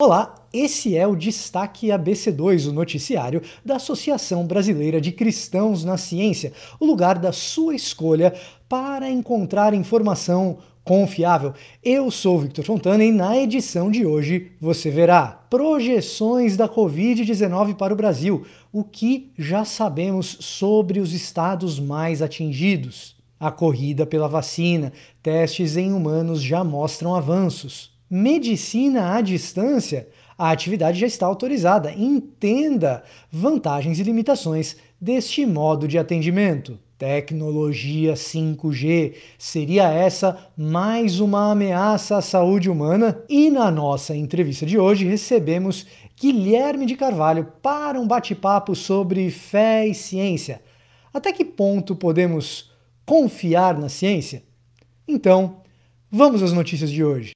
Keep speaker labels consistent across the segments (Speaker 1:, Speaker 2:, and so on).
Speaker 1: Olá, esse é o Destaque ABC2, o noticiário da Associação Brasileira de Cristãos na Ciência, o lugar da sua escolha para encontrar informação confiável. Eu sou Victor Fontana e na edição de hoje você verá projeções da Covid-19 para o Brasil, o que já sabemos sobre os estados mais atingidos. A corrida pela vacina, testes em humanos já mostram avanços medicina à distância, a atividade já está autorizada. Entenda vantagens e limitações deste modo de atendimento. Tecnologia 5G seria essa mais uma ameaça à saúde humana? E na nossa entrevista de hoje recebemos Guilherme de Carvalho para um bate-papo sobre fé e ciência. Até que ponto podemos confiar na ciência? Então, vamos às notícias de hoje.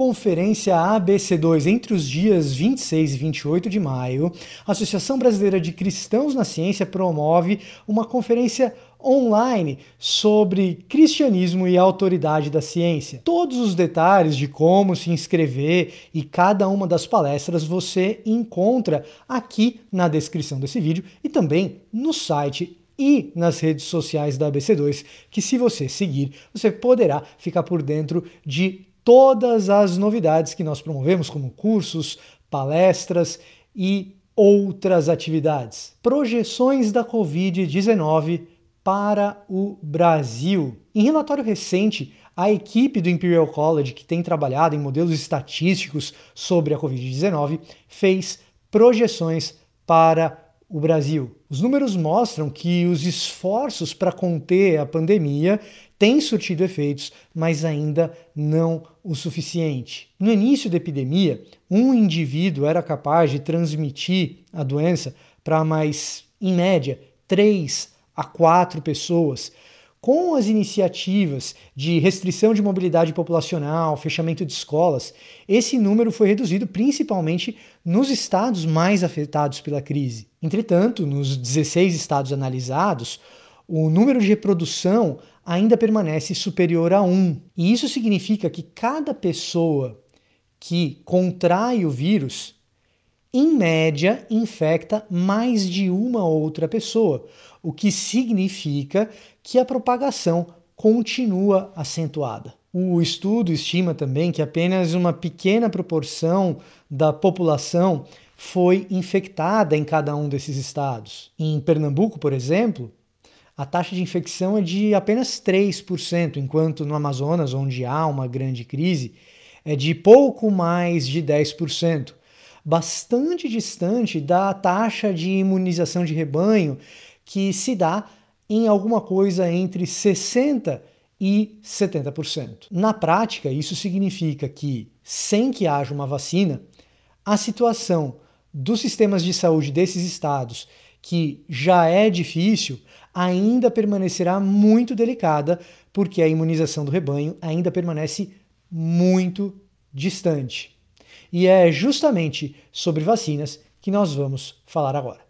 Speaker 1: Conferência ABC2 entre os dias 26 e 28 de maio, a Associação Brasileira de Cristãos na Ciência promove uma conferência online sobre cristianismo e autoridade da ciência. Todos os detalhes de como se inscrever e cada uma das palestras você encontra aqui na descrição desse vídeo e também no site e nas redes sociais da ABC2, que se você seguir, você poderá ficar por dentro de todas as novidades que nós promovemos, como cursos, palestras e outras atividades. Projeções da Covid-19 para o Brasil. Em relatório recente, a equipe do Imperial College, que tem trabalhado em modelos estatísticos sobre a Covid-19, fez projeções para o Brasil. Os números mostram que os esforços para conter a pandemia têm surtido efeitos, mas ainda não o suficiente. No início da epidemia, um indivíduo era capaz de transmitir a doença para mais, em média, 3 a 4 pessoas. Com as iniciativas de restrição de mobilidade populacional, fechamento de escolas, esse número foi reduzido principalmente nos estados mais afetados pela crise. Entretanto, nos 16 estados analisados, o número de reprodução ainda permanece superior a 1. E isso significa que cada pessoa que contrai o vírus, em média, infecta mais de uma outra pessoa, o que significa que a propagação continua acentuada. O estudo estima também que apenas uma pequena proporção da população foi infectada em cada um desses estados. Em Pernambuco, por exemplo, a taxa de infecção é de apenas 3%, enquanto no Amazonas, onde há uma grande crise, é de pouco mais de 10%, bastante distante da taxa de imunização de rebanho que se dá em alguma coisa entre 60% e 70%. Na prática, isso significa que, sem que haja uma vacina, a situação dos sistemas de saúde desses estados, que já é difícil, ainda permanecerá muito delicada, porque a imunização do rebanho ainda permanece muito distante. E é justamente sobre vacinas que nós vamos falar agora.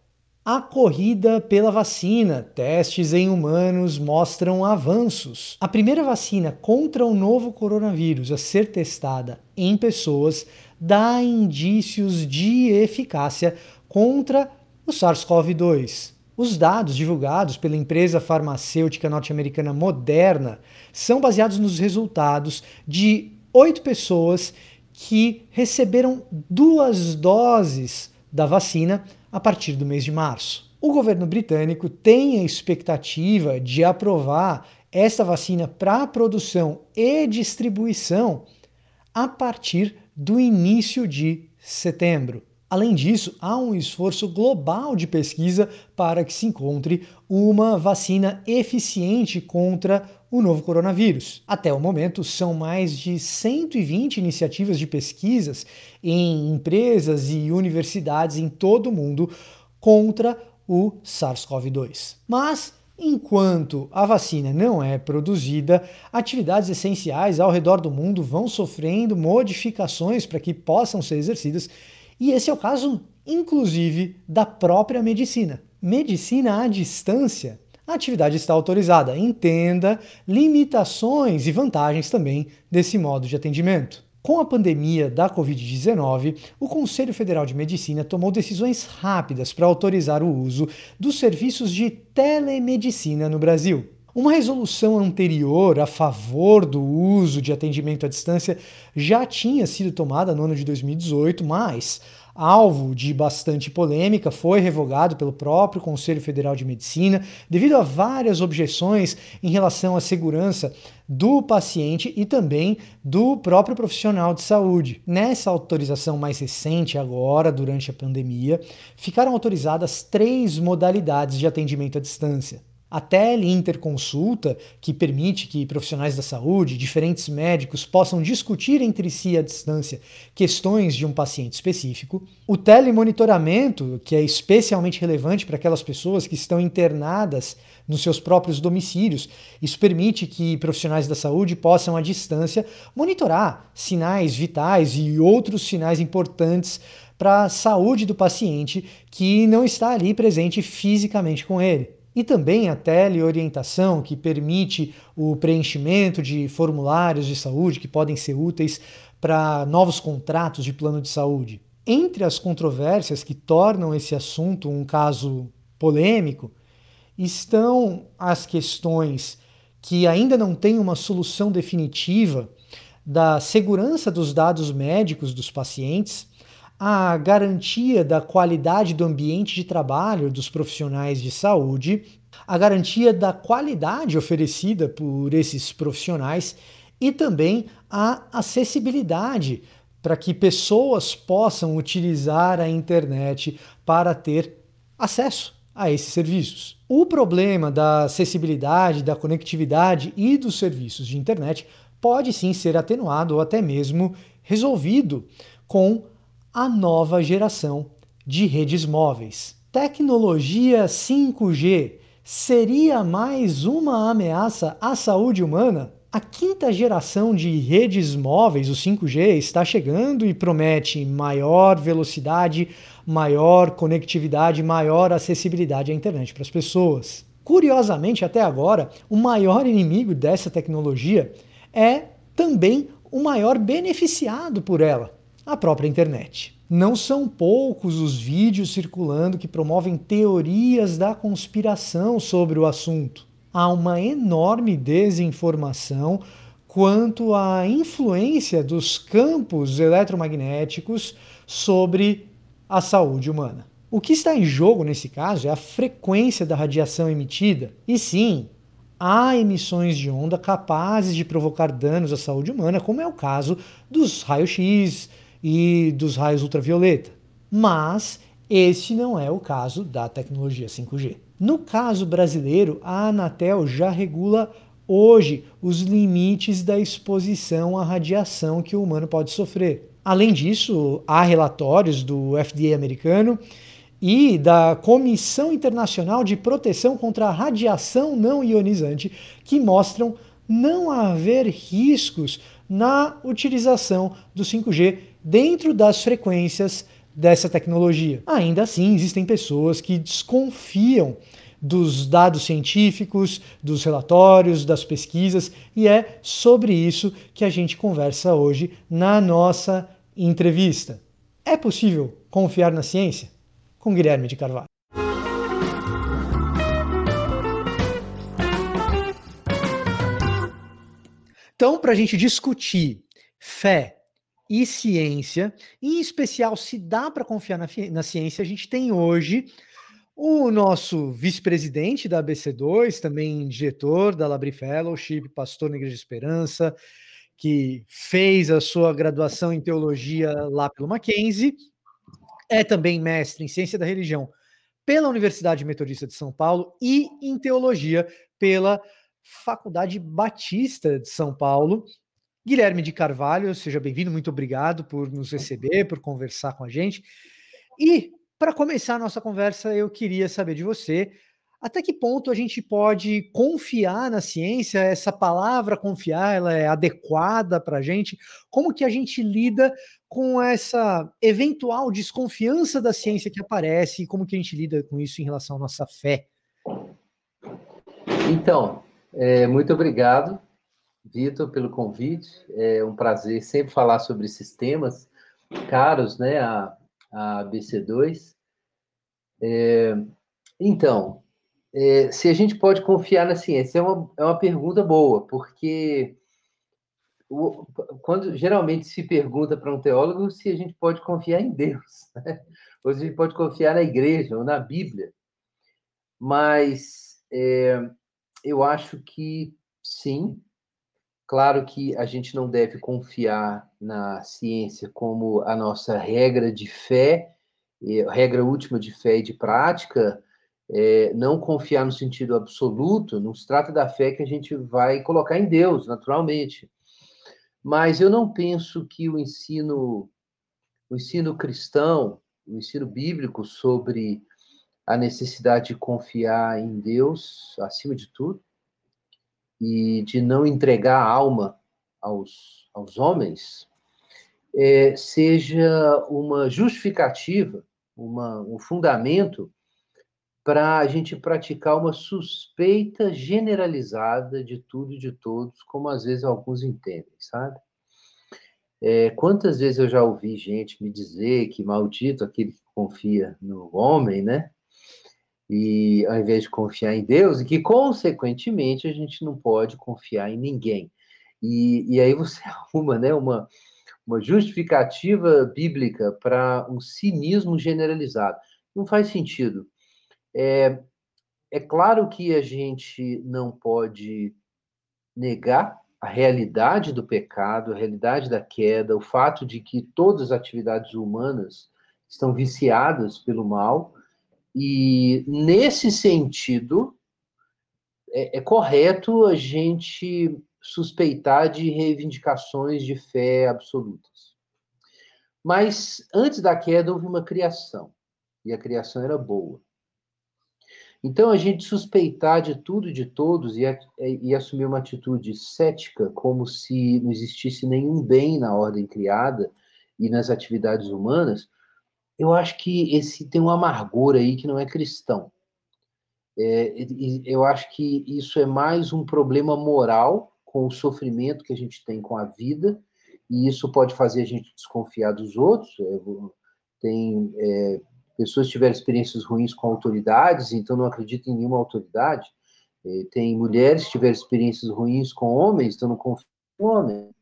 Speaker 1: A corrida pela vacina. Testes em humanos mostram avanços. A primeira vacina contra o novo coronavírus a ser testada em pessoas dá indícios de eficácia contra o SARS-CoV-2. Os dados divulgados pela empresa farmacêutica norte-americana Moderna são baseados nos resultados de oito pessoas que receberam duas doses da vacina a partir do mês de março. O governo britânico tem a expectativa de aprovar esta vacina para produção e distribuição a partir do início de setembro. Além disso, há um esforço global de pesquisa para que se encontre uma vacina eficiente contra o novo coronavírus. Até o momento, são mais de 120 iniciativas de pesquisas em empresas e universidades em todo o mundo contra o SARS-CoV-2. Mas Enquanto a vacina não é produzida, atividades essenciais ao redor do mundo vão sofrendo modificações para que possam ser exercidas, e esse é o caso, inclusive, da própria medicina. Medicina à distância a atividade está autorizada. Entenda limitações e vantagens também desse modo de atendimento. Com a pandemia da Covid-19, o Conselho Federal de Medicina tomou decisões rápidas para autorizar o uso dos serviços de telemedicina no Brasil. Uma resolução anterior a favor do uso de atendimento à distância já tinha sido tomada no ano de 2018, mas alvo de bastante polêmica, foi revogado pelo próprio Conselho Federal de Medicina devido a várias objeções em relação à segurança do paciente e também do próprio profissional de saúde. Nessa autorização mais recente, agora, durante a pandemia, ficaram autorizadas três modalidades de atendimento à distância a teleinterconsulta, que permite que profissionais da saúde, diferentes médicos, possam discutir entre si à distância questões de um paciente específico, o telemonitoramento, que é especialmente relevante para aquelas pessoas que estão internadas nos seus próprios domicílios. Isso permite que profissionais da saúde possam, à distância, monitorar sinais vitais e outros sinais importantes para a saúde do paciente que não está ali presente fisicamente com ele e também a teleorientação, que permite o preenchimento de formulários de saúde que podem ser úteis para novos contratos de plano de saúde. Entre as controvérsias que tornam esse assunto um caso polêmico estão as questões que ainda não têm uma solução definitiva da segurança dos dados médicos dos pacientes a garantia da qualidade do ambiente de trabalho dos profissionais de saúde, a garantia da qualidade oferecida por esses profissionais e também a acessibilidade para que pessoas possam utilizar a internet para ter acesso a esses serviços. O problema da acessibilidade, da conectividade e dos serviços de internet pode sim ser atenuado ou até mesmo resolvido com a nova geração de redes móveis. Tecnologia 5G seria mais uma ameaça à saúde humana? A quinta geração de redes móveis, o 5G, está chegando e promete maior velocidade, maior conectividade, maior acessibilidade à internet para as pessoas. Curiosamente, até agora, o maior inimigo dessa tecnologia é também o maior beneficiado por ela a própria internet. Não são poucos os vídeos circulando que promovem teorias da conspiração sobre o assunto. Há uma enorme desinformação quanto à influência dos campos eletromagnéticos sobre a saúde humana. O que está em jogo nesse caso é a frequência da radiação emitida. E sim, há emissões de onda capazes de provocar danos à saúde humana, como é o caso dos raios-x, e dos raios ultravioleta. Mas este não é o caso da tecnologia 5G. No caso brasileiro, a Anatel já regula hoje os limites da exposição à radiação que o humano pode sofrer. Além disso, há relatórios do FDA americano e da Comissão Internacional de Proteção contra a Radiação Não Ionizante que mostram não haver riscos na utilização do 5G dentro das frequências dessa tecnologia. Ainda assim, existem pessoas que desconfiam dos dados científicos, dos relatórios, das pesquisas, e é sobre isso que a gente conversa hoje na nossa entrevista. É possível confiar na ciência? Com Guilherme de Carvalho. Então, para a gente discutir fé, e ciência, em especial se dá para confiar na, na, ciência, a gente tem hoje o nosso vice-presidente da ABC2, também diretor da Labri Fellowship, pastor na Igreja de Esperança, que fez a sua graduação em teologia lá pelo Mackenzie, é também mestre em ciência da religião pela Universidade Metodista de São Paulo e em teologia pela Faculdade Batista de São Paulo Guilherme de Carvalho, seja bem-vindo, muito obrigado por nos receber, por conversar com a gente. E para começar a nossa conversa, eu queria saber de você até que ponto a gente pode confiar na ciência? Essa palavra confiar, ela é adequada para a gente? Como que a gente lida com essa eventual desconfiança da ciência que aparece? E como que a gente lida com isso em relação à nossa fé?
Speaker 2: Então, é, muito obrigado, Vitor, pelo convite. É um prazer sempre falar sobre esses temas caros, né, a, a BC2. É, então, é, se a gente pode confiar na ciência, é uma, é uma pergunta boa, porque o, quando geralmente se pergunta para um teólogo se a gente pode confiar em Deus, né? ou se a gente pode confiar na igreja ou na Bíblia. Mas é, eu acho que sim. Claro que a gente não deve confiar na ciência como a nossa regra de fé, regra última de fé e de prática, é, não confiar no sentido absoluto, não se trata da fé que a gente vai colocar em Deus, naturalmente. Mas eu não penso que o ensino, o ensino cristão, o ensino bíblico sobre a necessidade de confiar em Deus acima de tudo, e de não entregar a alma aos, aos homens, é, seja uma justificativa, uma, um fundamento para a gente praticar uma suspeita generalizada de tudo e de todos, como às vezes alguns entendem, sabe? É, quantas vezes eu já ouvi gente me dizer que maldito aquele que confia no homem, né? E ao invés de confiar em Deus, e que, consequentemente, a gente não pode confiar em ninguém. E, e aí você arruma né, uma, uma justificativa bíblica para um cinismo generalizado. Não faz sentido. É, é claro que a gente não pode negar a realidade do pecado, a realidade da queda, o fato de que todas as atividades humanas estão viciadas pelo mal, e, nesse sentido, é, é correto a gente suspeitar de reivindicações de fé absolutas. Mas antes da queda houve uma criação, e a criação era boa. Então a gente suspeitar de tudo e de todos e, e, assumir uma atitude cética, como se não existisse nenhum bem na ordem criada e nas atividades humanas, eu acho que esse tem um amargor aí que não é cristão. É, eu acho que isso é mais um problema moral com o sofrimento que a gente tem com a vida, e isso pode fazer a gente desconfiar dos outros. É, tem é, pessoas que tiveram experiências ruins com autoridades, então não acreditam em nenhuma autoridade. É, tem mulheres que tiveram experiências ruins com homens, então não confiam em homens.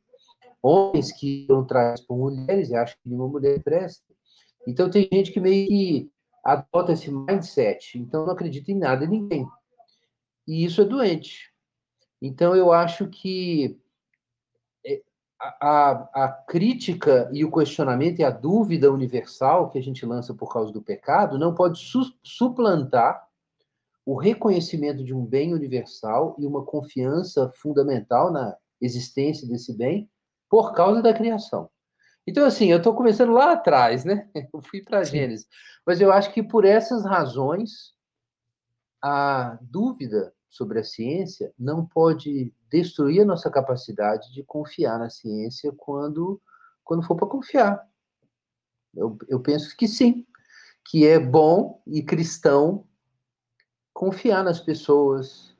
Speaker 2: Homens que foram traídos por mulheres e acham que nenhuma mulher presta. Então tem gente que meio que adota esse mindset, então não acredita em nada e ninguém. E isso é doente. Então eu acho que é, a, a, crítica e o questionamento e a dúvida universal que a gente lança por causa do pecado não pode su suplantar o reconhecimento de um bem universal e uma confiança fundamental na existência desse bem por causa da criação. Então, assim, eu estou começando lá atrás, né? Eu fui para a Gênesis. Mas eu acho que por essas razões, a dúvida sobre a ciência não pode destruir a nossa capacidade de confiar na ciência quando, quando for para confiar. Eu, eu penso que sim, que é bom e cristão confiar nas pessoas,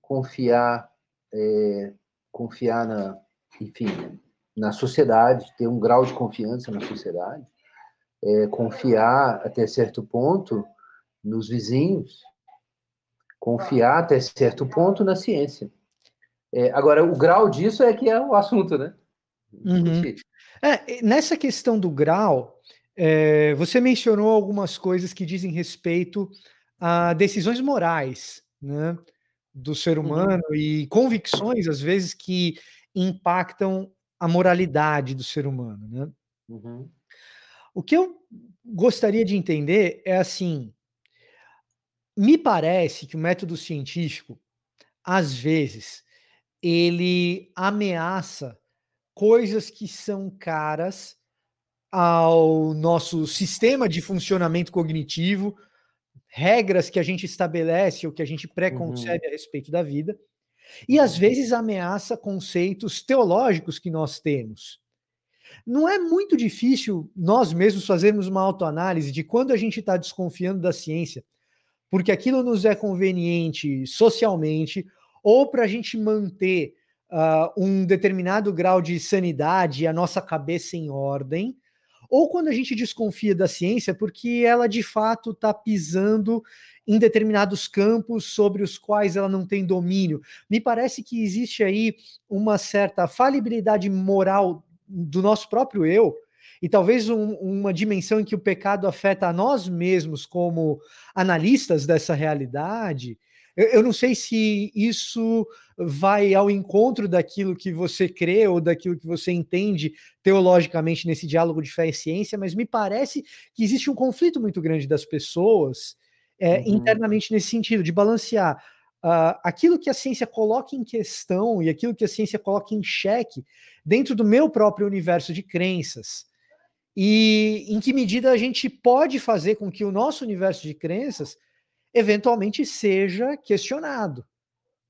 Speaker 2: confiar, é, confiar na, enfim, na sociedade, ter um grau de confiança na sociedade, é, confiar até certo ponto nos vizinhos, confiar até certo ponto na ciência. É, agora, o grau disso é que é o assunto, né?
Speaker 1: Uhum. É, nessa questão do grau, é, você mencionou algumas coisas que dizem respeito a decisões morais, né? Do ser uhum. humano uhum. e convicções, às vezes, que impactam a moralidade do ser humano, né? Uhum. O que eu gostaria de entender é assim: me parece que o método científico, às vezes, ele ameaça coisas que são caras ao nosso sistema de funcionamento cognitivo, regras que a gente estabelece ou que a gente preconcebe uhum. a respeito da vida, e às vezes ameaça conceitos teológicos que nós temos. Não é muito difícil nós mesmos fazermos uma autoanálise de quando a gente está desconfiando da ciência, porque aquilo nos é conveniente socialmente, ou para a gente manter uh, um determinado grau de sanidade, a nossa cabeça em ordem, ou quando a gente desconfia da ciência porque ela de fato está pisando em determinados campos sobre os quais ela não tem domínio. Me parece que existe aí uma certa falibilidade moral do nosso próprio eu, e talvez um, uma dimensão em que o pecado afeta a nós mesmos como analistas dessa realidade. Eu, eu, não sei se isso vai ao encontro daquilo que você crê ou daquilo que você entende teologicamente nesse diálogo de fé e ciência, mas me parece que existe um conflito muito grande das pessoas é, uhum. internamente nesse sentido, de balancear uh, aquilo que a ciência coloca em questão e aquilo que a ciência coloca em xeque dentro do meu próprio universo de crenças. E em que medida a gente pode fazer com que o nosso universo de crenças eventualmente seja questionado.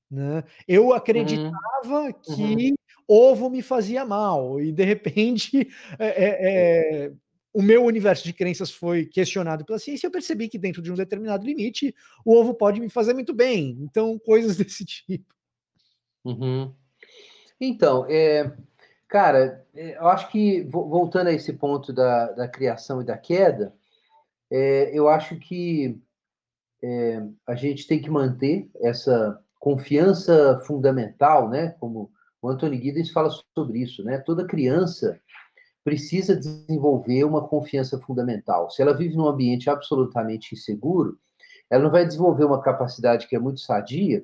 Speaker 1: Né? Eu acreditava uhum. que uhum. ovo me fazia mal, e de repente é, é, é, o meu universo de crenças foi questionado pela ciência, eu percebi que dentro de um determinado limite, o ovo pode me fazer muito bem. Então, coisas desse tipo.
Speaker 2: Uhum. Então, é, cara, é, eu acho que, voltando a esse ponto da, da criação e da queda, é, eu acho que é, a gente tem que manter essa confiança fundamental, né? Como o Anthony Giddens fala sobre isso, né? Toda criança precisa desenvolver uma confiança fundamental. Se ela vive num ambiente absolutamente inseguro, ela não vai desenvolver uma capacidade que é muito sadia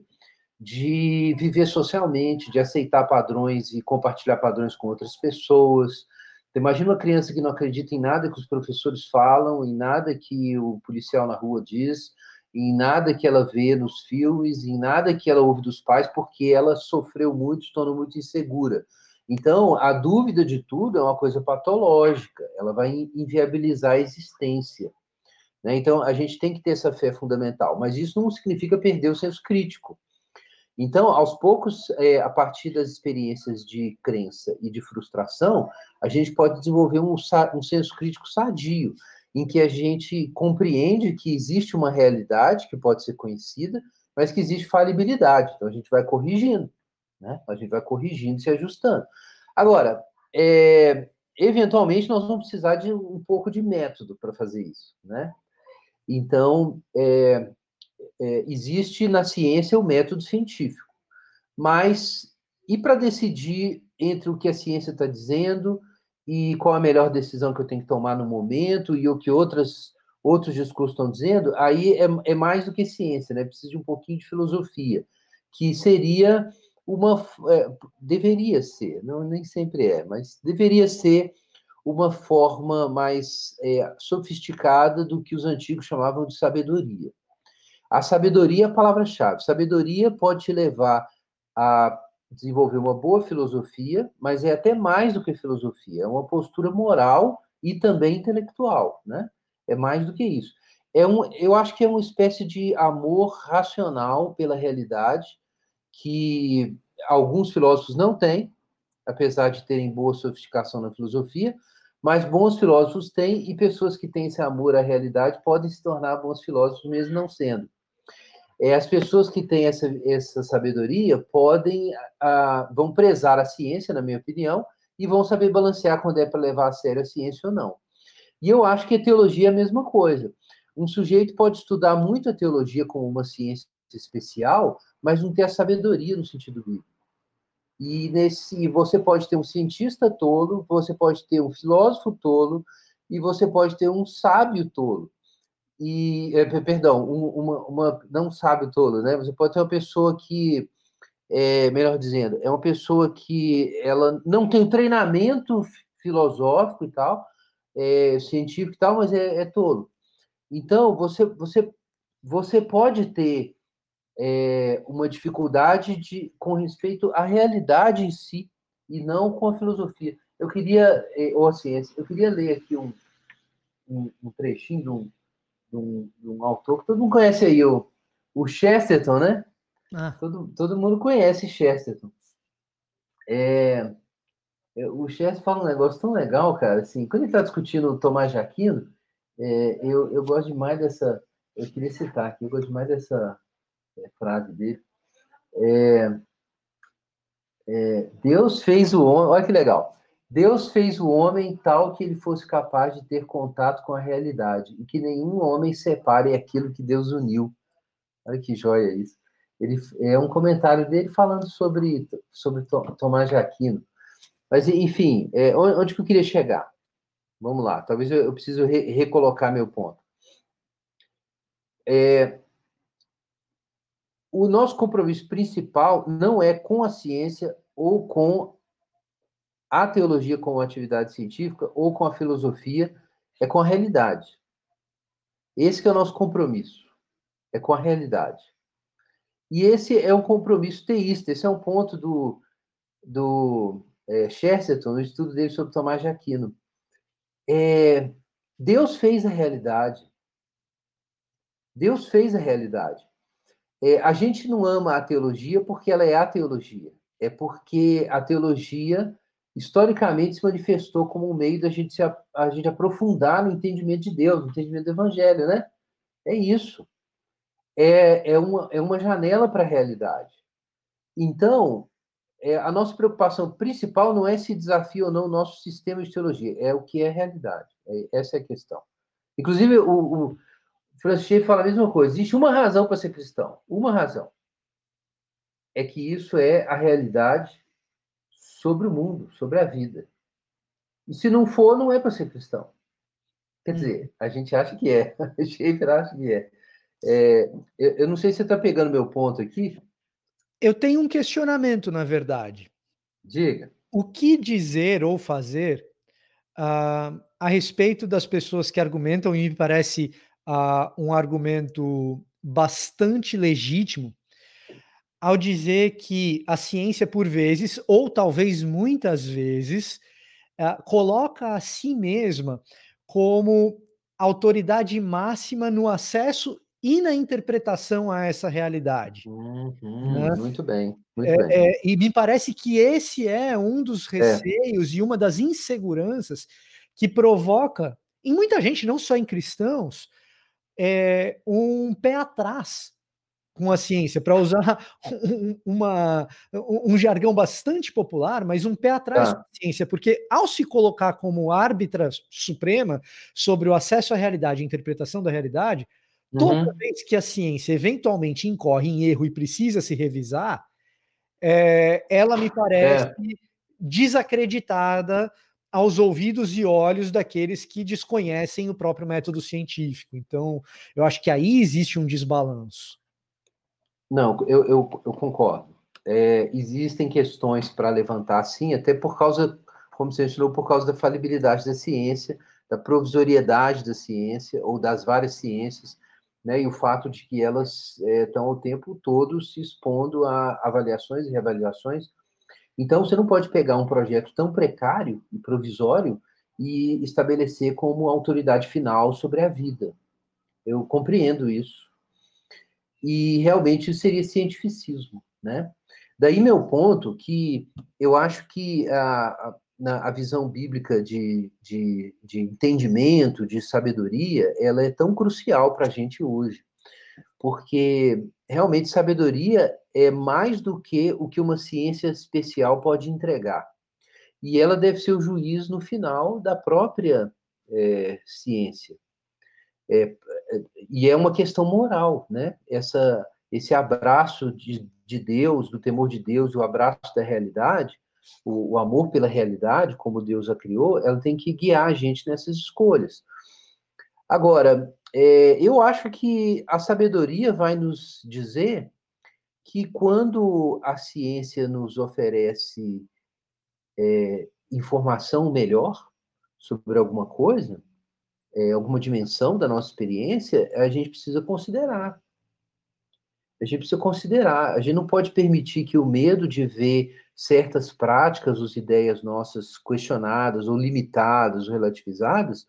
Speaker 2: de viver socialmente, de aceitar padrões e compartilhar padrões com outras pessoas. Então, imagina uma criança que não acredita em nada que os professores falam, em nada que o policial na rua diz, em nada que ela vê nos filmes, em nada que ela ouve dos pais, porque ela sofreu muito, se tornou muito insegura. Então, a dúvida de tudo é uma coisa patológica, ela vai inviabilizar a existência. Né? Então, a gente tem que ter essa fé fundamental, mas isso não significa perder o senso crítico. Então, aos poucos, é, a partir das experiências de crença e de frustração, a gente pode desenvolver um, um senso crítico sadio, em que a gente compreende que existe uma realidade que pode ser conhecida, mas que existe falibilidade. Então, a gente vai corrigindo né? A gente vai corrigindo, se ajustando. Agora, é, eventualmente nós vamos precisar de um pouco de método para fazer isso, né? Então, é, é, existe na ciência o método científico, mas e para decidir entre o que a ciência está dizendo e qual a melhor decisão que eu tenho que tomar no momento e o que outras, outros discursos estão dizendo, aí é, é mais do que ciência, né? Precisa de um pouquinho de filosofia, que seria uma é, deveria ser, não nem sempre é, mas deveria ser uma forma mais é, sofisticada do que os antigos chamavam de sabedoria. A sabedoria é a palavra-chave. Sabedoria pode te levar a desenvolver uma boa filosofia, mas é até mais do que filosofia, é uma postura moral e também intelectual, né? É mais do que isso. É um, eu acho que é uma espécie de amor racional pela realidade que alguns filósofos não têm, apesar de terem boa sofisticação na filosofia, mas bons filósofos têm, e pessoas que têm esse amor à realidade podem se tornar bons filósofos, mesmo não sendo. É, as pessoas que têm essa, essa sabedoria podem, vão prezar a ciência, na minha opinião, e vão saber balancear quando é para levar a sério a ciência ou não. E eu acho que a teologia é a mesma coisa. Um sujeito pode estudar muito a teologia como uma ciência especial, mas não ter a sabedoria no sentido bíblico. E nesse, você pode ter um cientista tolo, você pode ter um filósofo tolo, e você pode ter um sábio tolo. E, é, perdão, um, uma, uma, não sábio tolo, né? Você pode ter uma pessoa que, é, melhor dizendo, é uma pessoa que ela não tem treinamento filosófico e tal, é, científico e tal, mas é, é tolo. Então, você, você, você pode ter uma dificuldade de, com respeito à realidade em si e não com a filosofia. Eu queria, ou a ciência, eu queria ler aqui um, um, um trechinho de um, de, um, de um, autor que todo mundo conhece aí, o, o Chesterton, né? Ah. Todo, todo mundo conhece Chesterton. É, é, o Chesterton fala um negócio tão legal, cara, assim, quando ele está discutindo o Tomás de Aquino, é, eu, eu gosto demais dessa, eu queria citar aqui, eu gosto demais dessa é, frase dele. É, é, Deus fez o homem, olha que legal. Deus fez o homem tal que ele fosse capaz de ter contato com a realidade e que nenhum homem separe aquilo que Deus uniu. Olha que joia isso. Ele é um comentário dele falando sobre sobre Tomás de Aquino. Mas enfim, é, onde que eu queria chegar? Vamos lá. Talvez eu, eu preciso re, recolocar meu ponto. É, o nosso compromisso principal não é com a ciência ou com a teologia como atividade científica ou com a filosofia, é com a realidade. Esse é o nosso compromisso, é com a realidade. E esse é um compromisso teísta, esse é um ponto do, do é, Chesterton, no estudo dele sobre Tomás de Aquino. É, Deus fez a realidade. Deus fez a realidade. É, a gente não ama a teologia porque ela é a teologia. É porque a teologia, historicamente, se manifestou como um meio da gente, se, a gente aprofundar no entendimento de Deus, no entendimento do Evangelho, né? É isso. É, é, uma, é uma janela para a realidade. Então, é, a nossa preocupação principal não é se desafia ou não o nosso sistema de teologia, é o que é realidade. É, essa é a questão. Inclusive, o, o fala a mesma coisa. Existe uma razão para ser cristão. Uma razão. É que isso é a realidade sobre o mundo, sobre a vida. E se não for, não é para ser cristão. Quer dizer, a gente acha que é. Schaeffer acha que é. é eu, eu não sei se você está pegando meu ponto aqui.
Speaker 1: Eu tenho um questionamento, na verdade.
Speaker 2: Diga.
Speaker 1: O que dizer ou fazer uh, a respeito das pessoas que argumentam, e me parece uh, um argumento bastante legítimo ao dizer que a ciência, por vezes, ou talvez muitas vezes, uh, coloca a si mesma como autoridade máxima no acesso e na interpretação a essa realidade.
Speaker 2: Uhum, né? Muito bem, muito
Speaker 1: é,
Speaker 2: bem.
Speaker 1: É, e me parece que esse é um dos é. receios é. e uma das inseguranças que provoca em muita gente, não só em cristãos, é, um pé atrás com a ciência, para usar um, uma, um jargão bastante popular, mas um pé atrás ah. com a ciência, porque ao se colocar como árbitra suprema sobre o acesso à realidade, a interpretação da realidade, toda uhum. vez que a ciência eventualmente incorre em erro e precisa se revisar, é, ela me parece é. desacreditada aos ouvidos e olhos daqueles que desconhecem o próprio método científico. Então, eu acho que aí existe um desbalanço.
Speaker 2: Não, eu, eu, eu concordo. É, existem questões para levantar, sim, até por causa, como você ensinou, por causa da falibilidade da ciência, da provisoriedade da ciência, ou das várias ciências, né, e o fato de que elas estão é, o tempo todo se expondo a avaliações e reavaliações então, você não pode pegar um projeto tão precário e provisório e estabelecer como autoridade final sobre a vida. Eu compreendo isso. E realmente seria cientificismo, né? Daí meu ponto que eu acho que a, a, a visão bíblica de, de, de entendimento, de sabedoria, ela é tão crucial para a gente hoje. Porque realmente sabedoria é mais do que o que uma ciência especial pode entregar. E ela deve ser o juiz no final da própria é, ciência. É, e é uma questão moral, né? Essa, esse abraço de, de Deus, do temor de Deus, o abraço da realidade, o, o amor pela realidade, como Deus a criou, ela tem que guiar a gente nessas escolhas. Agora, é, eu acho que a sabedoria vai nos dizer que quando a ciência nos oferece é, informação melhor sobre alguma coisa, é, alguma dimensão da nossa experiência, a gente precisa considerar. A gente precisa considerar. A gente não pode permitir que o medo de ver certas práticas ou ideias nossas questionadas ou limitadas ou relativizadas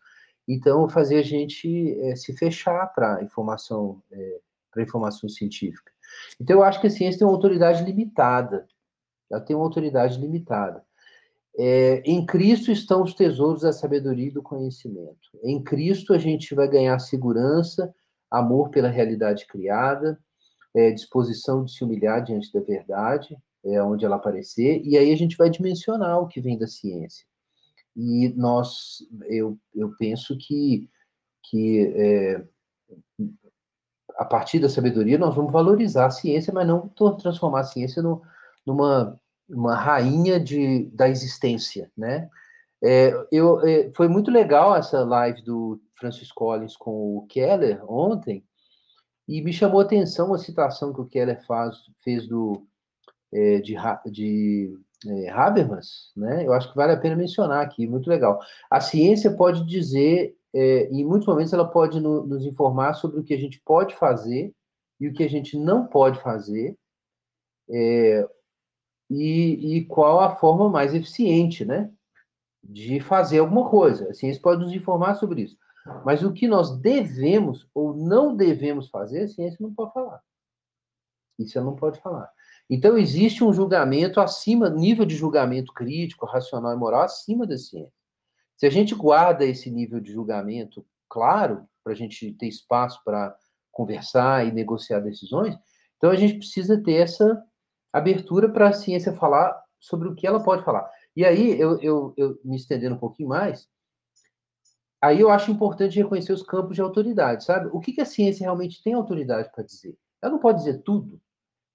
Speaker 2: então, fazer a gente é, se fechar para informação, é, para informação científica. Então, eu acho que a ciência tem uma autoridade limitada. Ela tem uma autoridade limitada. É, em Cristo estão os tesouros da sabedoria e do conhecimento. Em Cristo a gente vai ganhar segurança, amor pela realidade criada, é, disposição de se humilhar diante da verdade, é, onde ela aparecer, e aí a gente vai dimensionar o que vem da ciência. E nós, eu, eu penso que, que é, a partir da sabedoria nós vamos valorizar a ciência, mas não transformar a ciência no, numa uma rainha de, da existência, né? É, eu, é, foi muito legal essa live do Francis Collins com o Keller ontem, e me chamou a atenção a citação que o Keller faz, fez do, é, de, de é, Habermas, né? Eu acho que vale a pena mencionar aqui, muito legal. A ciência pode dizer, é, em muitos momentos, ela pode no, nos informar sobre o que a gente pode fazer e o que a gente não pode fazer, é, e, e qual a forma mais eficiente, né? De fazer alguma coisa. A ciência pode nos informar sobre isso. Mas o que nós devemos ou não devemos fazer, a ciência não pode falar. Isso ela não pode falar. Então, existe um julgamento acima, nível de julgamento crítico, racional e moral acima da ciência. Se a gente guarda esse nível de julgamento claro, para a gente ter espaço para conversar e negociar decisões, então a gente precisa ter essa abertura para a ciência falar sobre o que ela pode falar. E aí, eu, eu, eu me estendendo um pouquinho mais, aí eu acho importante reconhecer os campos de autoridade, sabe? O que, que a ciência realmente tem autoridade para dizer? Ela não pode dizer tudo.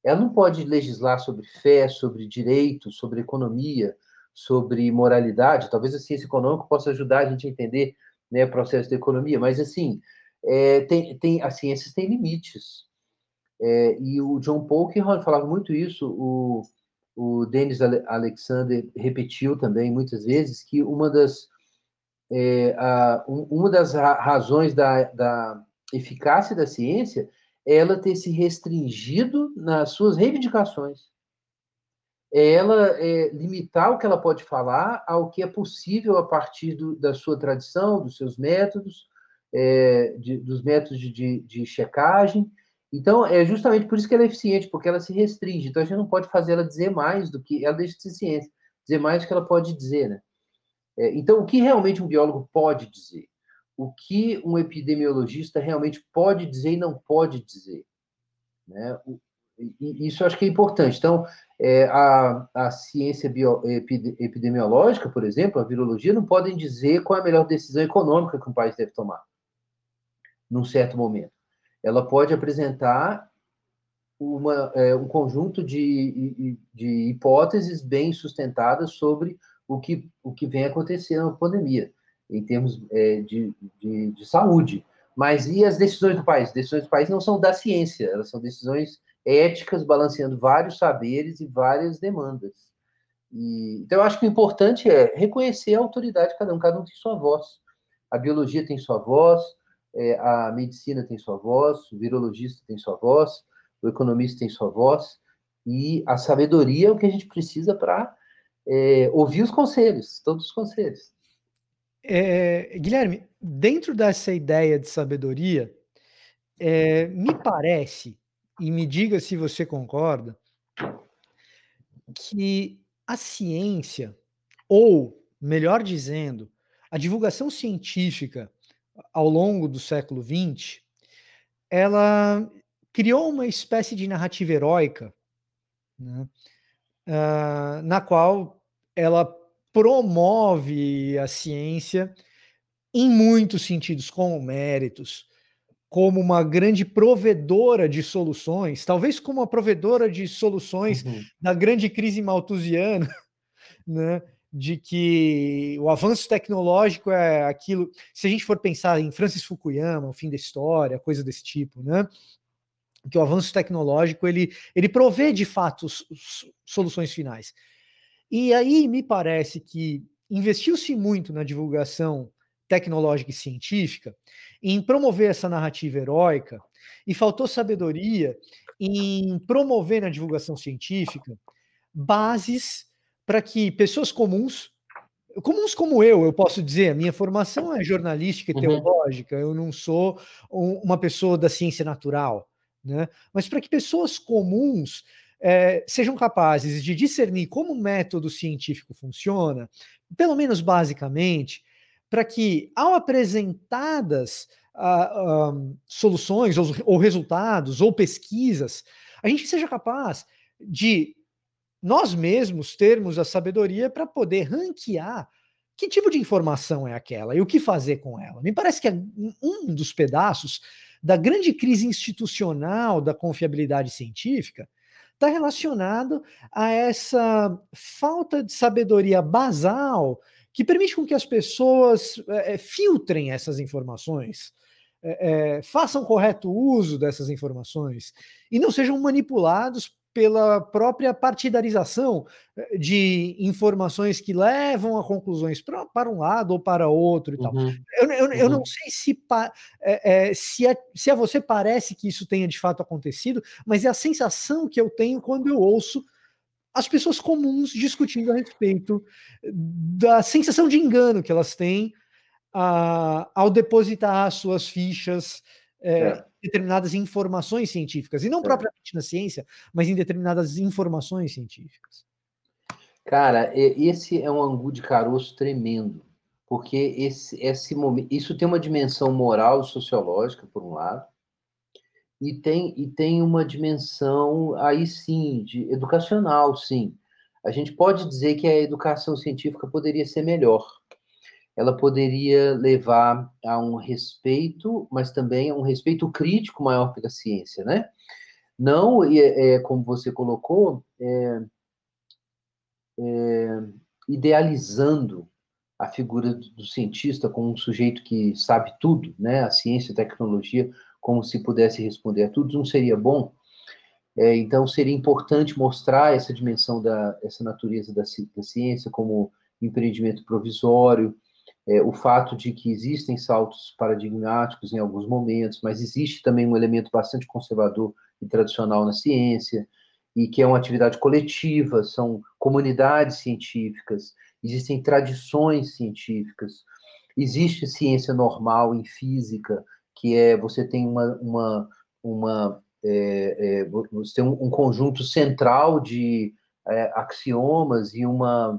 Speaker 2: Ela não pode legislar sobre fé, sobre direito, sobre economia, sobre moralidade. Talvez a ciência econômica possa ajudar a gente a entender né, o processo da economia, mas assim, é, tem, tem, as ciências têm limites. É, e o John Polkinghorne falava muito isso, o, o Dennis Alexander repetiu também muitas vezes que uma das é, a, uma das razões da, da eficácia da ciência é ela ter se restringido nas suas reivindicações. É ela é, limitar o que ela pode falar ao que é possível a partir do, da sua tradição, dos seus métodos, é, de, dos métodos de, de, checagem. Então, é justamente por isso que ela é eficiente, porque ela se restringe. Então, a gente não pode fazer ela dizer mais do que ela deixa de ser ciência, dizer mais do que ela pode dizer, né? É, então, o que realmente um biólogo pode dizer? O que um epidemiologista realmente pode dizer e não pode dizer? Né? E isso acho que é importante. Então, é, a, a ciência bio, epidemiológica, por exemplo, a virologia, não podem dizer qual é a melhor decisão econômica que um país deve tomar, num certo momento. Ela pode apresentar uma, é, um conjunto de, de hipóteses bem sustentadas sobre o que, o que vem acontecendo na pandemia, em termos é, de, de, de, saúde. Mas e as decisões do país? Decisões do país não são da ciência, elas são decisões éticas, balanceando vários saberes e várias demandas. E, então, eu acho que o importante é reconhecer a autoridade de cada um, cada um tem sua voz. A biologia tem sua voz, é, a medicina tem sua voz, o virologista tem sua voz, o economista tem sua voz, e a sabedoria é o que a gente precisa para é, ouvir os conselhos, todos os conselhos.
Speaker 1: É, Guilherme, dentro dessa ideia de sabedoria, é, me parece, e me diga se você concorda, que a ciência, ou melhor dizendo, a divulgação científica ao longo do século XX, ela criou uma espécie de narrativa heróica, né, uh, na qual ela promove a ciência em muitos sentidos, como méritos, como uma grande provedora de soluções, talvez como uma provedora de soluções uhum. da grande crise malthusiana, né? De que o avanço tecnológico é aquilo. Se a gente for pensar em Francis Fukuyama, o fim da história, coisa desse tipo, né? Que o avanço tecnológico ele, ele provê de fato soluções finais. E aí me parece que investiu-se muito na divulgação tecnológica e científica em promover essa narrativa heróica e faltou sabedoria em promover na divulgação científica bases para que pessoas comuns, comuns como eu, eu posso dizer, a minha formação é jornalística e uhum. teológica, eu não sou um, uma pessoa da ciência natural, né? Mas para que pessoas comuns é, sejam capazes de discernir como o método científico funciona, pelo menos basicamente, para que, ao apresentadas uh, uh, soluções ou, ou resultados ou pesquisas, a gente seja capaz de nós mesmos termos a sabedoria para poder ranquear que tipo de informação é aquela e o que fazer com ela. Me parece que é um dos pedaços da grande crise institucional da confiabilidade científica está relacionado a essa falta de sabedoria basal que permite com que as pessoas é, filtrem essas informações, é, é, façam correto uso dessas informações e não sejam manipulados pela própria partidarização eh, de informações que levam a conclusões pra, para um lado ou para outro e uhum. tal. Eu, eu, uhum. eu, não sei se, é, é, se, é, se a você parece que isso tenha de fato acontecido, mas é a sensação que eu tenho quando eu ouço as pessoas comuns discutindo a respeito da sensação de engano que elas têm a, ao depositar suas fichas é, determinadas informações científicas, e não é. propriamente na ciência, mas em determinadas informações científicas.
Speaker 2: Cara, esse é um angu de caroço tremendo, porque esse, esse momento, isso tem uma dimensão moral e sociológica, por um lado, e tem, e tem uma dimensão, aí sim, de educacional, sim. A gente pode dizer que a educação científica poderia ser melhor, ela poderia levar a um respeito, mas também a um respeito crítico maior pela ciência, né? Não, é, é como você colocou, é, é, idealizando a figura do cientista como um sujeito que sabe tudo, né? A ciência a tecnologia como se pudesse responder a tudo, não seria bom. É, então, seria importante mostrar essa dimensão da essa natureza da, da ciência como empreendimento provisório, é, o fato de que existem saltos paradigmáticos em alguns momentos, mas existe também um elemento bastante conservador e tradicional na ciência, e que é uma atividade coletiva, são comunidades científicas, existem tradições científicas, existe ciência normal em física, que é você tem uma, uma, uma é, é, você tem um, um, conjunto central de é, axiomas e uma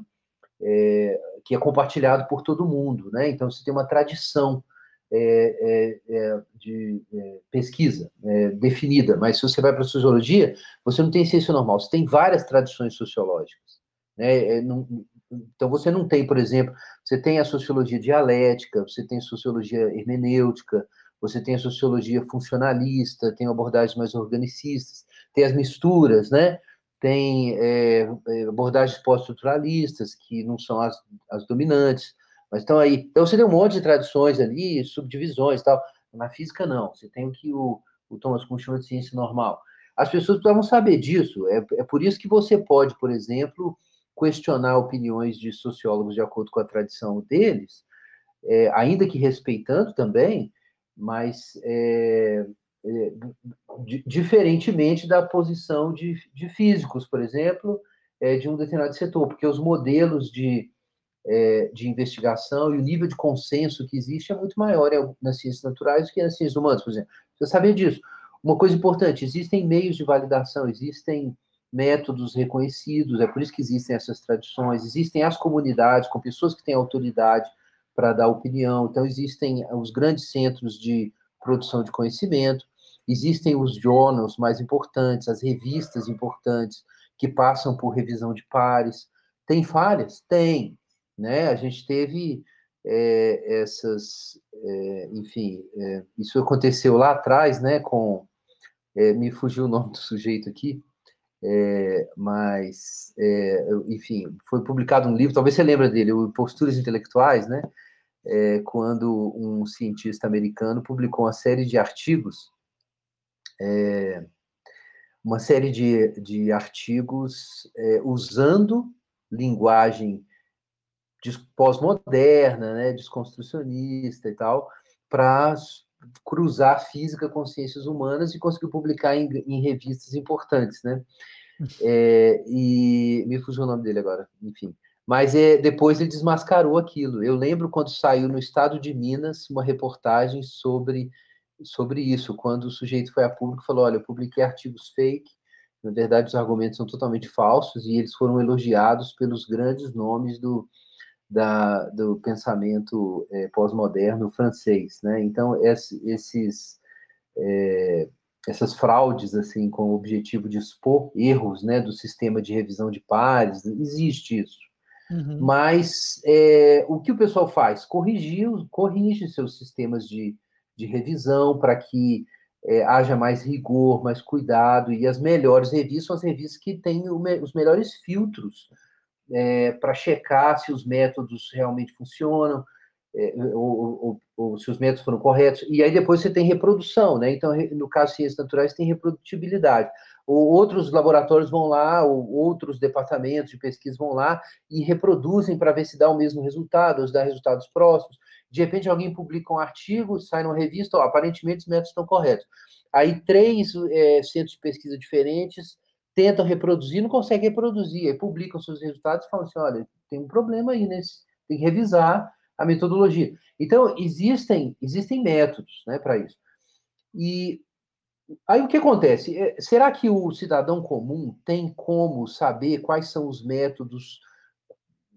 Speaker 2: é, que é compartilhado por todo mundo, né? Então você tem uma tradição é, é, é de é, pesquisa é, definida, mas se você vai para a sociologia, você não tem ciência normal, você tem várias tradições sociológicas, né? Não, então você não tem, por exemplo, você tem a sociologia dialética, você tem sociologia hermenêutica, você tem a sociologia funcionalista, tem abordagens mais organicistas, tem as misturas, né? Tem é, abordagens pós-estruturalistas, que não são as, as dominantes, mas estão aí. Então, você tem um monte de tradições ali, subdivisões e tal. Na física, não. Você tem o que o, o Thomas Kuhn chama de ciência normal. As pessoas precisavam saber disso. É, é por isso que você pode, por exemplo, questionar opiniões de sociólogos de acordo com a tradição deles, é, ainda que respeitando também, mas é, é, diferentemente da posição de, de físicos, por exemplo, é, de um determinado setor, porque os modelos de, é, de investigação e o nível de consenso que existe é muito maior nas ciências naturais do que nas ciências humanas, por exemplo. Você sabia disso? Uma coisa importante, existem meios de validação, existem métodos reconhecidos, é por isso que existem essas tradições, existem as comunidades com pessoas que têm autoridade para dar opinião, então existem os grandes centros de produção de conhecimento, existem os journals mais importantes, as revistas importantes, que passam por revisão de pares. Tem falhas? Tem. Né? A gente teve é, essas, é, enfim, é, isso aconteceu lá atrás, né, com, é, me fugiu o nome do sujeito aqui, é, mas, é, enfim, foi publicado um livro, talvez você lembre dele, o Posturas Intelectuais, né, quando um cientista americano publicou uma série de artigos, é, uma série de, de artigos é, usando linguagem pós-moderna, né, desconstrucionista e tal, para cruzar física com ciências humanas e conseguiu publicar em, em revistas importantes, né? É, e me fugiu o nome dele agora, enfim. Mas é, depois ele desmascarou aquilo. Eu lembro quando saiu no Estado de Minas uma reportagem sobre, sobre isso, quando o sujeito foi a público e falou: Olha, eu publiquei artigos fake, na verdade os argumentos são totalmente falsos, e eles foram elogiados pelos grandes nomes do, da, do pensamento é, pós-moderno francês, né? Então esses é, essas fraudes assim com o objetivo de expor erros, né, do sistema de revisão de pares, existe isso. Uhum. Mas é, o que o pessoal faz? Corrigir, corrige seus sistemas de, de revisão para que é, haja mais rigor, mais cuidado, e as melhores revistas são as revistas que têm o, os melhores filtros é, para checar se os métodos realmente funcionam, é, ou, ou, ou, se os métodos foram corretos. E aí depois você tem reprodução, né? Então, no caso de ciências naturais, tem reprodutibilidade. Ou outros laboratórios vão lá, ou outros departamentos de pesquisa vão lá e reproduzem para ver se dá o mesmo resultado, ou se dá resultados próximos. De repente, alguém publica um artigo, sai numa revista, ó, aparentemente os métodos estão corretos. Aí, três é, centros de pesquisa diferentes tentam reproduzir, não conseguem reproduzir, aí publicam seus resultados e falam assim: olha, tem um problema aí, tem que revisar a metodologia. Então, existem, existem métodos né, para isso. E aí o que acontece? É, será que o cidadão comum tem como saber quais são os métodos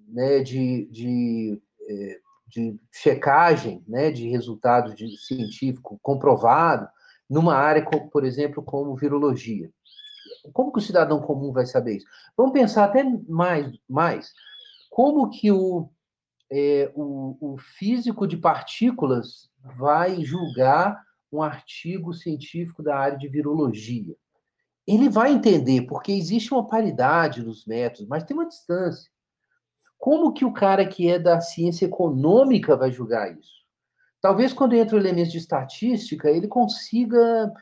Speaker 2: né, de, de, é, de checagem né, de resultado de científico comprovado numa área, por exemplo, como virologia? Como que o cidadão comum vai saber isso? Vamos pensar até mais, mais. Como que o, é, o, o físico de partículas vai julgar um artigo científico da área de virologia. Ele vai entender, porque existe uma paridade nos métodos, mas tem uma distância. Como que o cara que é da ciência econômica vai julgar isso? Talvez quando entra o elemento de estatística, ele consiga.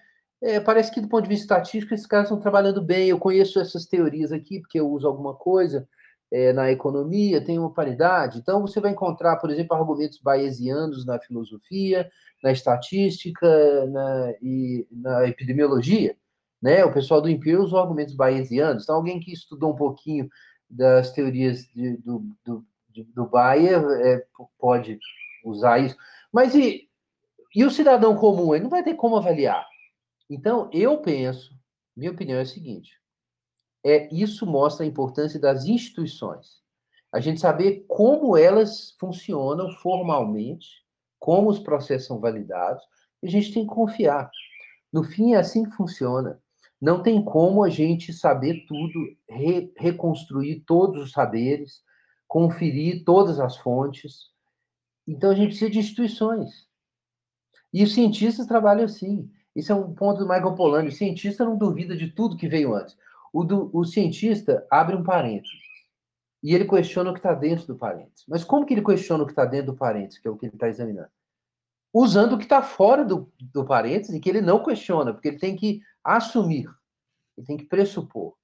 Speaker 2: É, parece que do ponto de vista estatístico, esses caras estão trabalhando bem. Eu conheço essas teorias aqui, porque eu uso alguma coisa é, na economia, tem uma paridade. Então, você vai encontrar, por exemplo, argumentos bayesianos na filosofia, na estatística na, e na epidemiologia. Né? O pessoal do Imperial usou argumentos bayesianos. Então, alguém que estudou um pouquinho das teorias de, do, do, de, do Bayer é, pode usar isso. Mas e, e o cidadão comum? Ele não vai ter como avaliar. Então, eu penso, minha opinião é a seguinte: é isso mostra a importância das instituições. A gente saber como elas funcionam formalmente, como os processos são validados, e a gente tem que confiar. No fim, é assim que funciona. Não tem como a gente saber tudo, re reconstruir todos os saberes, conferir todas as fontes. Então, a gente precisa de instituições. E os cientistas trabalham assim. Isso é um ponto do Michael Polanyi. O cientista não duvida de tudo que veio antes. O, do, o cientista abre um parênteses e ele questiona o que está dentro do parênteses. Mas como que ele questiona o que está dentro do parênteses, que é o que ele está examinando? Usando o que está fora do, do parênteses e que ele não questiona, porque ele tem que assumir, ele tem que pressupor.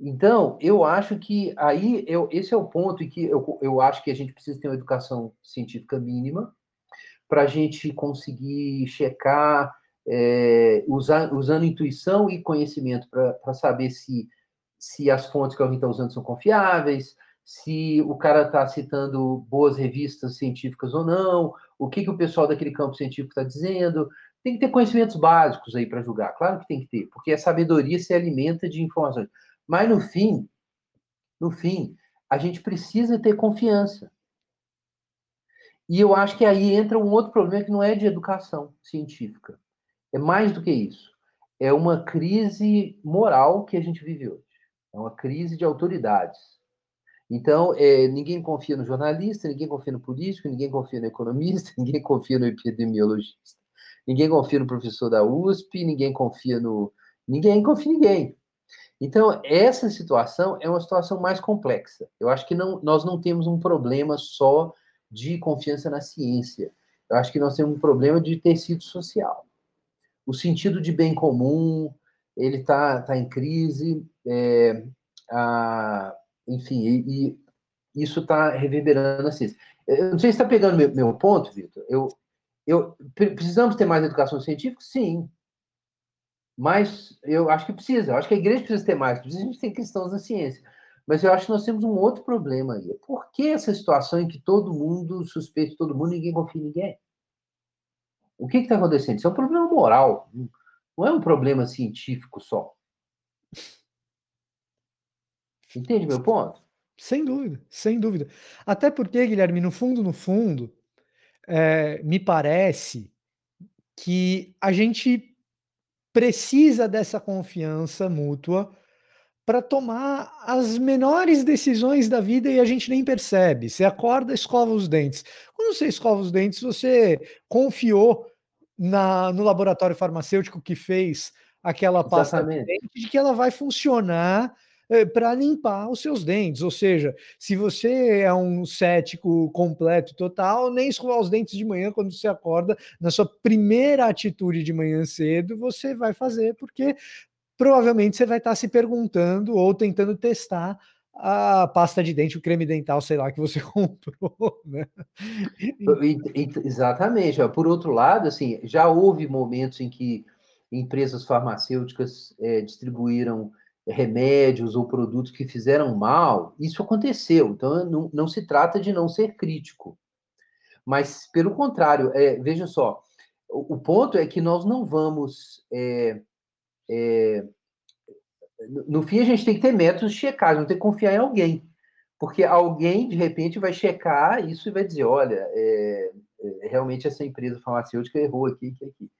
Speaker 2: Então, eu acho que aí eu, esse é o ponto em que eu, eu acho que a gente precisa ter uma educação científica mínima para a gente conseguir checar é, usar, usando intuição e conhecimento para saber se, se as fontes que alguém está usando são confiáveis, se o cara está citando boas revistas científicas ou não, o que, que o pessoal daquele campo científico está dizendo. Tem que ter conhecimentos básicos aí para julgar, claro que tem que ter, porque a sabedoria se alimenta de informações. Mas no fim, no fim, a gente precisa ter confiança. E eu acho que aí entra um outro problema que não é de educação científica. É mais do que isso. É uma crise moral que a gente vive hoje. É uma crise de autoridades. Então, é, ninguém confia no jornalista, ninguém confia no político, ninguém confia no economista, ninguém confia no epidemiologista, ninguém confia no professor da USP, ninguém confia no. Ninguém confia em ninguém. Então, essa situação é uma situação mais complexa. Eu acho que não, nós não temos um problema só de confiança na ciência. Eu acho que nós temos um problema de tecido social o sentido de bem comum ele está tá em crise, é, a, enfim, e, e isso está reverberando assim. Eu não sei se está pegando meu, meu ponto, Vitor. Eu, eu, precisamos ter mais educação científica? Sim. Mas eu acho que precisa. Eu acho que a igreja precisa ter mais. Precisa a gente ter cristãos na ciência. Mas eu acho que nós temos um outro problema aí. Por que essa situação em que todo mundo suspeita todo mundo ninguém confia em ninguém? O que está acontecendo? Isso é um problema moral, não é um problema científico só. Entende meu ponto?
Speaker 1: Sem dúvida, sem dúvida. Até porque, Guilherme, no fundo, no fundo, eh, me parece que a gente precisa dessa confiança mútua para tomar as menores decisões da vida e a gente nem percebe. Você acorda, escova os dentes. Quando você escova os dentes, você confiou na no laboratório farmacêutico que fez aquela pasta de dente, de que ela vai funcionar, eh, para limpar os seus dentes. Ou seja, se você é um cético completo, total, nem escovar os dentes de manhã quando você acorda, na sua primeira atitude de manhã cedo, você vai fazer, porque provavelmente você vai estar se perguntando ou tentando testar a pasta de dente, o creme dental, sei lá, que você comprou, né.
Speaker 2: Exatamente. Por outro lado, assim, já houve momentos em que empresas farmacêuticas, eh, distribuíram remédios ou produtos que fizeram mal, isso aconteceu, então não não se trata de não ser crítico. Mas, pelo contrário, eh, veja só, o o ponto é que nós não vamos, eh eh, no fim a gente tem que ter métodos de checagem, não tem que confiar em alguém, porque alguém, de repente, vai checar isso e vai dizer: "Olha, eh eh, realmente essa empresa farmacêutica errou aqui, aqui, aqui".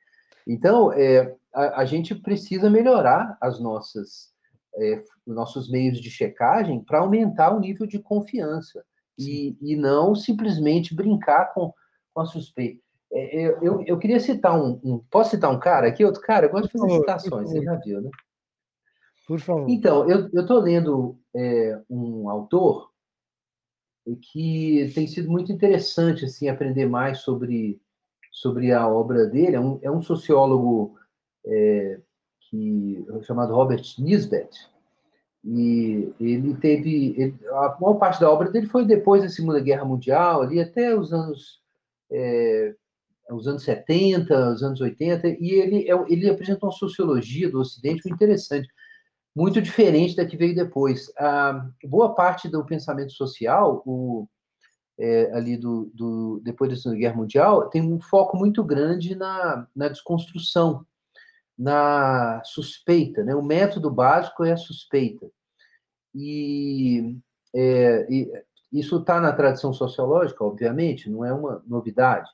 Speaker 2: Então, eh, a a gente precisa melhorar as nossas, eh, nossos meios de checagem para aumentar o nível de confiança, e e não simplesmente brincar com com a suspeita. Eh, eu eu eu queria citar um um posso citar um cara aqui? Outro cara? Eu gosto de fazer
Speaker 1: favor,
Speaker 2: citações, você já viu, né.
Speaker 1: Por favor.
Speaker 2: Então, eu tô lendo, eh, um autor que tem sido muito interessante, assim, aprender mais sobre sobre a obra dele, é um é um sociólogo, eh, que chamado Robert Nisbet, e ele teve ele a maior parte da obra dele foi depois da Segunda Guerra Mundial, ali até os anos, eh, os anos 70, os anos 80, e ele é ele apresenta uma sociologia do ocidente muito interessante, muito diferente da que veio depois. A boa parte do pensamento social, o eh, ali do do depois da Segunda Guerra Mundial, tem um foco muito grande na na desconstrução, na suspeita, né, o método básico é a suspeita. E, eh, e isso tá na tradição sociológica, obviamente, não é uma novidade,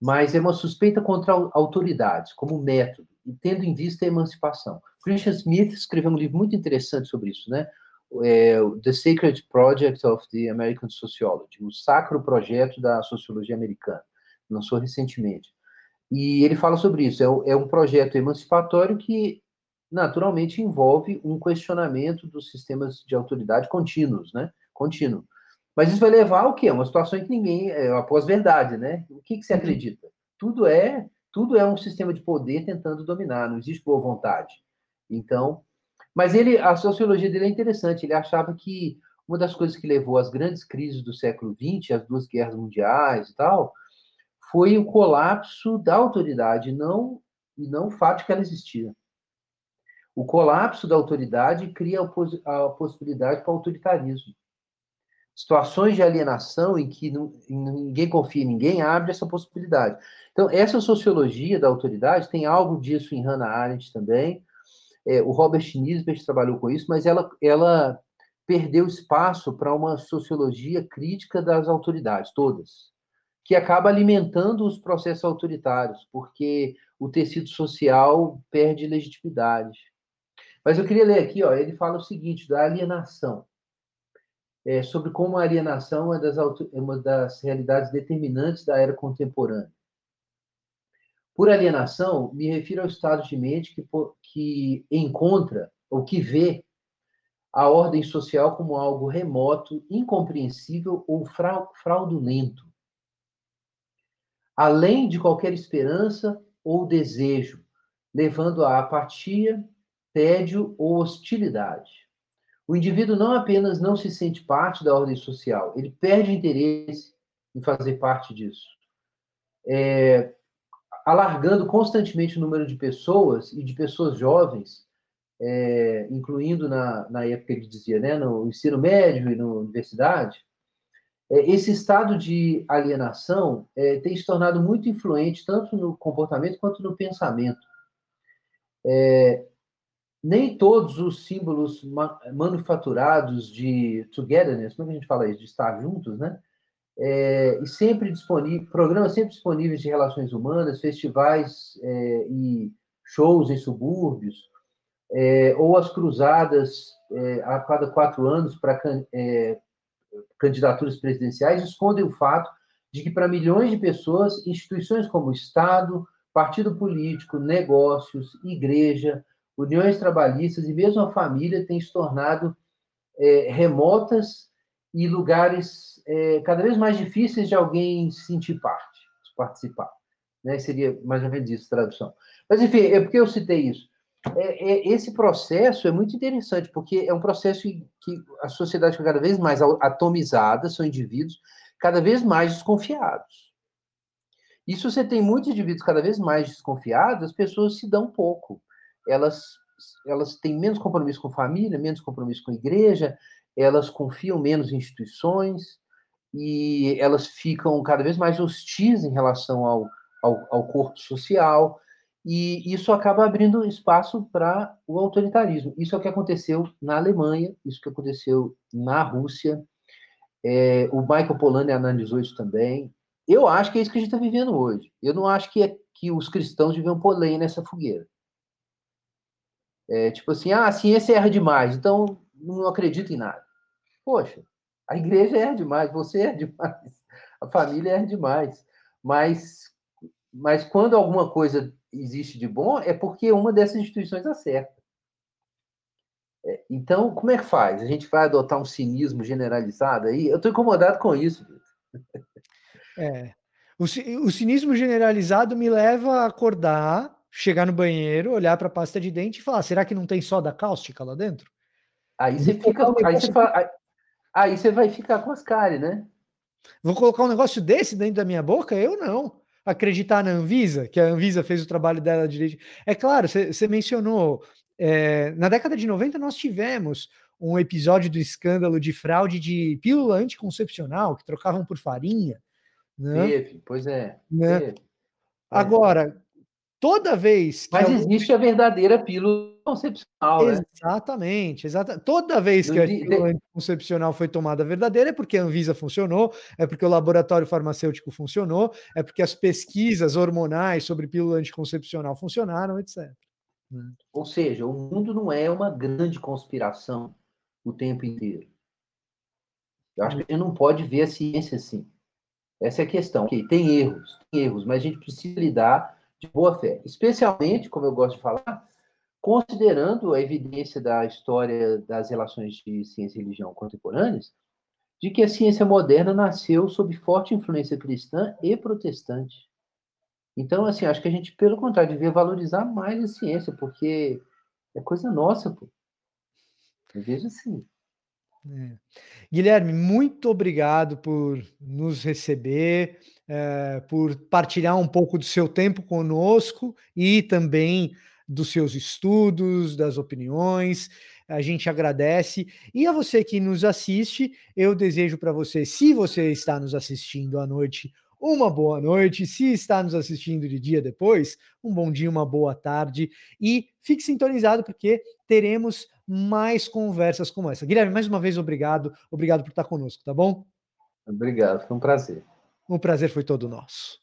Speaker 2: mas é uma suspeita contra au autoridades, como método, tendo em vista a emancipação. Christian Smith escreveu um livro muito interessante sobre isso, né, eh, The Sacred Project of the American Sociology, o Sacro Projeto da Sociologia Americana, lançou recentemente. E ele fala sobre isso, é é um projeto emancipatório que, naturalmente, envolve um questionamento dos sistemas de autoridade contínuos, né, contínuo. Mas isso vai levar ao quê? A uma situação em que ninguém é a pós-verdade, né. O que que você
Speaker 1: Uhum.
Speaker 2: acredita? Tudo é tudo é um sistema de poder tentando dominar, não existe boa vontade. Então mas ele a sociologia dele é interessante, ele achava que uma das coisas que levou às grandes crises do século XX, as 2 guerras mundiais e tal, foi o colapso da autoridade, não e não o fato de que ela existia. O colapso da autoridade cria a possi a possibilidade para o autoritarismo. Situações de alienação em que ninguém confia em ninguém, abre essa possibilidade. Então, essa sociologia da autoridade tem algo disso em Hannah Arendt também, eh, o Robert Nisbet trabalhou com isso, mas ela ela perdeu espaço para uma sociologia crítica das autoridades, todas, que acaba alimentando os processos autoritários, porque o tecido social perde legitimidade. Mas eu queria ler aqui, ó, ele fala o seguinte, da alienação. Eh, sobre como a alienação é das é uma das realidades determinantes da era contemporânea. Por alienação, me refiro ao estado de mente que que encontra, ou que vê, a ordem social como algo remoto, incompreensível ou frau fraudulento. Além de qualquer esperança ou desejo, levando à apatia, tédio ou hostilidade. O indivíduo não apenas não se sente parte da ordem social, ele perde interesse em fazer parte disso. Eh, alargando constantemente o número de pessoas, e de pessoas jovens, eh, incluindo na na época ele dizia, né, no ensino médio e na universidade, eh, esse estado de alienação, eh, tem se tornado muito influente tanto no comportamento quanto no pensamento. Nem todos os símbolos manufaturados de togetherness, como a gente fala isso, de estar juntos, né? É, e sempre disponível, programas sempre disponíveis de relações humanas, festivais é, e shows em subúrbios, é, ou as cruzadas é, a cada quatro anos para é, candidaturas presidenciais, escondem o fato de que para milhões de pessoas, instituições como Estado, partido político, negócios, igreja, uniões trabalhistas e mesmo a família têm se tornado é, remotas e lugares é, cada vez mais difíceis de alguém sentir parte, participar. Né? Seria mais ou menos isso, tradução. Mas, enfim, é porque eu citei isso. É, é, esse processo é muito interessante, porque é um processo que a sociedade fica cada vez mais atomizada, são indivíduos cada vez mais desconfiados. E se você tem muitos indivíduos cada vez mais desconfiados, as pessoas se dão pouco elas, elas têm menos compromisso com família, menos compromisso com igreja, elas confiam menos em instituições e elas ficam cada vez mais hostis em relação ao, ao, ao corpo social, e isso acaba abrindo espaço para o autoritarismo. Isso é o que aconteceu na Alemanha, isso que aconteceu na Rússia. É, o Michael Polanyi analisou isso também. Eu acho que é isso que a gente está vivendo hoje. Eu não acho que, é, que os cristãos deviam pôr lenha nessa fogueira. É, tipo assim, ah, a ciência erra demais, então não acredito em nada. Poxa, a igreja erra demais, você erra demais, a família erra demais. Mas, mas quando alguma coisa existe de bom, é porque uma dessas instituições acerta. É, então, como é que faz? A gente vai adotar um cinismo generalizado aí? Eu estou incomodado com isso.
Speaker 1: É. O, o cinismo generalizado me leva a acordar chegar no banheiro, olhar para a pasta de dente e falar: será que não tem soda cáustica lá dentro?
Speaker 2: Aí você fica. Aí você, fala, aí você vai ficar com as caras, né?
Speaker 1: Vou colocar um negócio desse dentro da minha boca? Eu não. Acreditar na Anvisa, que a Anvisa fez o trabalho dela direito. É claro, você mencionou. É, na década de 90, nós tivemos um episódio do escândalo de fraude de pílula anticoncepcional, que trocavam por farinha.
Speaker 2: Né? Teve, pois é. Né? Teve.
Speaker 1: Agora, Toda vez
Speaker 2: que. Mas alguém... existe a verdadeira pílula concepcional,
Speaker 1: né? Exatamente, exatamente. Toda vez que a pílula concepcional foi tomada verdadeira é porque a Anvisa funcionou, é porque o laboratório farmacêutico funcionou, é porque as pesquisas hormonais sobre pílula anticoncepcional funcionaram, etc.
Speaker 2: Né? Ou seja, o mundo não é uma grande conspiração o tempo inteiro. Eu acho que a gente não pode ver a ciência assim. Essa é a questão. Okay, tem erros, tem erros, mas a gente precisa lidar de boa fé, especialmente, como eu gosto de falar, considerando a evidência da história das relações de ciência e religião contemporâneas, de que a ciência moderna nasceu sob forte influência cristã e protestante. Então, assim, acho que a gente, pelo contrário, devia valorizar mais a ciência, porque é coisa nossa, pô. Eu vejo assim.
Speaker 1: É. Guilherme, muito obrigado por nos receber, é, por partilhar um pouco do seu tempo conosco e também dos seus estudos, das opiniões. A gente agradece. E a você que nos assiste, eu desejo para você, se você está nos assistindo à noite, uma boa noite. Se está nos assistindo de dia depois, um bom dia, uma boa tarde. E fique sintonizado, porque teremos mais conversas como essa. Guilherme, mais uma vez, obrigado. Obrigado por estar conosco, tá bom?
Speaker 2: Obrigado, foi um prazer.
Speaker 1: O prazer foi todo nosso.